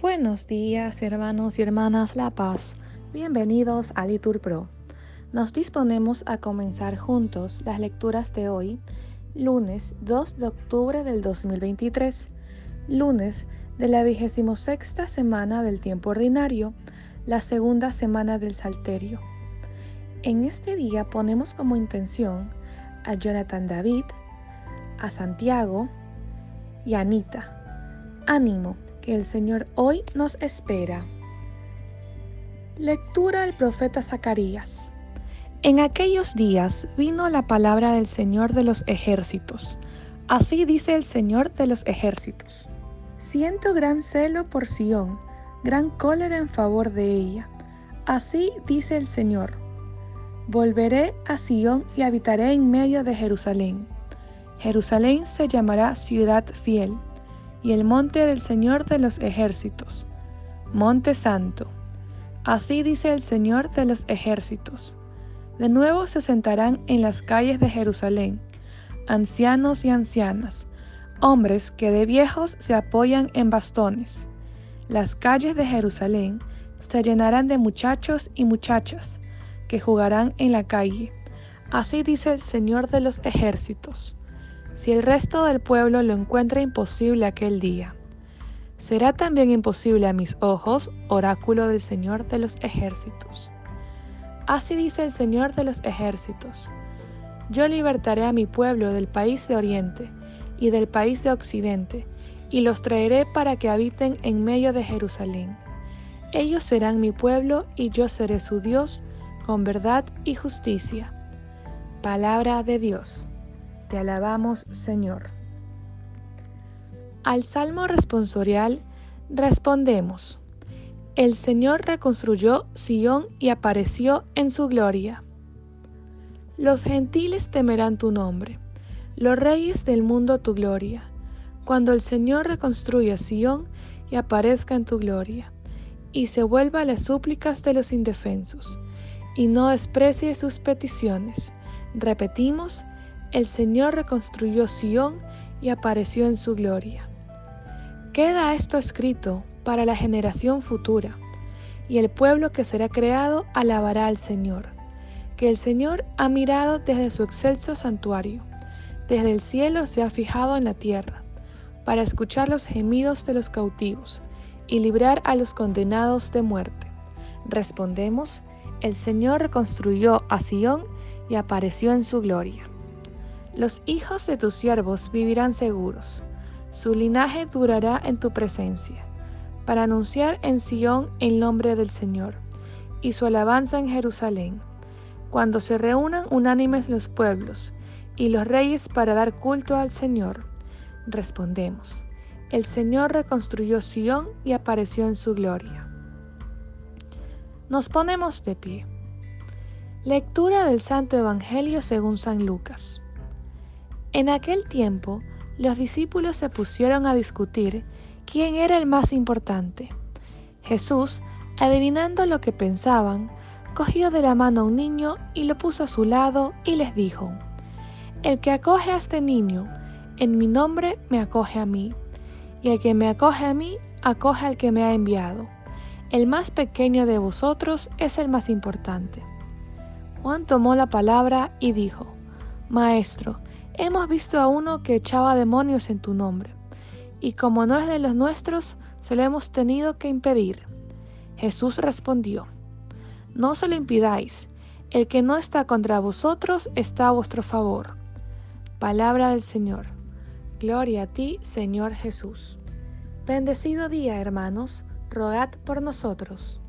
Buenos días, hermanos y hermanas La Paz. Bienvenidos a Litur Pro. Nos disponemos a comenzar juntos las lecturas de hoy, lunes 2 de octubre del 2023, lunes de la vigésimo sexta semana del tiempo ordinario, la segunda semana del Salterio. En este día ponemos como intención a Jonathan David, a Santiago y Anita. Ánimo, que el Señor hoy nos espera. Lectura del profeta Zacarías. En aquellos días vino la palabra del Señor de los ejércitos. Así dice el Señor de los ejércitos. Siento gran celo por Sión, gran cólera en favor de ella. Así dice el Señor. Volveré a Sión y habitaré en medio de Jerusalén. Jerusalén se llamará ciudad fiel, y el monte del Señor de los ejércitos, monte santo. Así dice el Señor de los ejércitos. De nuevo se sentarán en las calles de Jerusalén, ancianos y ancianas, hombres que de viejos se apoyan en bastones. Las calles de Jerusalén se llenarán de muchachos y muchachas que jugarán en la calle. Así dice el Señor de los ejércitos. Si el resto del pueblo lo encuentra imposible aquel día, será también imposible a mis ojos, oráculo del Señor de los ejércitos. Así dice el Señor de los ejércitos. Yo libertaré a mi pueblo del país de oriente y del país de occidente, y los traeré para que habiten en medio de Jerusalén. Ellos serán mi pueblo y yo seré su Dios con verdad y justicia. Palabra de Dios. Te alabamos, Señor. Al salmo responsorial respondemos. El Señor reconstruyó Sión y apareció en su gloria. Los gentiles temerán tu nombre, los reyes del mundo tu gloria, cuando el Señor reconstruya Sión y aparezca en tu gloria, y se vuelva a las súplicas de los indefensos, y no desprecie sus peticiones. Repetimos, el Señor reconstruyó Sión y apareció en su gloria. Queda esto escrito para la generación futura, y el pueblo que será creado alabará al Señor, que el Señor ha mirado desde su excelso santuario, desde el cielo se ha fijado en la tierra, para escuchar los gemidos de los cautivos y librar a los condenados de muerte. Respondemos, el Señor reconstruyó a Sión y apareció en su gloria. Los hijos de tus siervos vivirán seguros, su linaje durará en tu presencia, para anunciar en Sión el nombre del Señor, y su alabanza en Jerusalén, cuando se reúnan unánimes los pueblos y los reyes para dar culto al Señor. Respondemos, el Señor reconstruyó Sión y apareció en su gloria. Nos ponemos de pie. Lectura del Santo Evangelio según San Lucas. En aquel tiempo, los discípulos se pusieron a discutir quién era el más importante. Jesús, adivinando lo que pensaban, cogió de la mano a un niño y lo puso a su lado y les dijo, El que acoge a este niño, en mi nombre me acoge a mí, y el que me acoge a mí, acoge al que me ha enviado. El más pequeño de vosotros es el más importante. Juan tomó la palabra y dijo, Maestro, hemos visto a uno que echaba demonios en tu nombre, y como no es de los nuestros, se lo hemos tenido que impedir. Jesús respondió, No se lo impidáis, el que no está contra vosotros está a vuestro favor. Palabra del Señor. Gloria a ti, Señor Jesús. Bendecido día, hermanos, rogad por nosotros.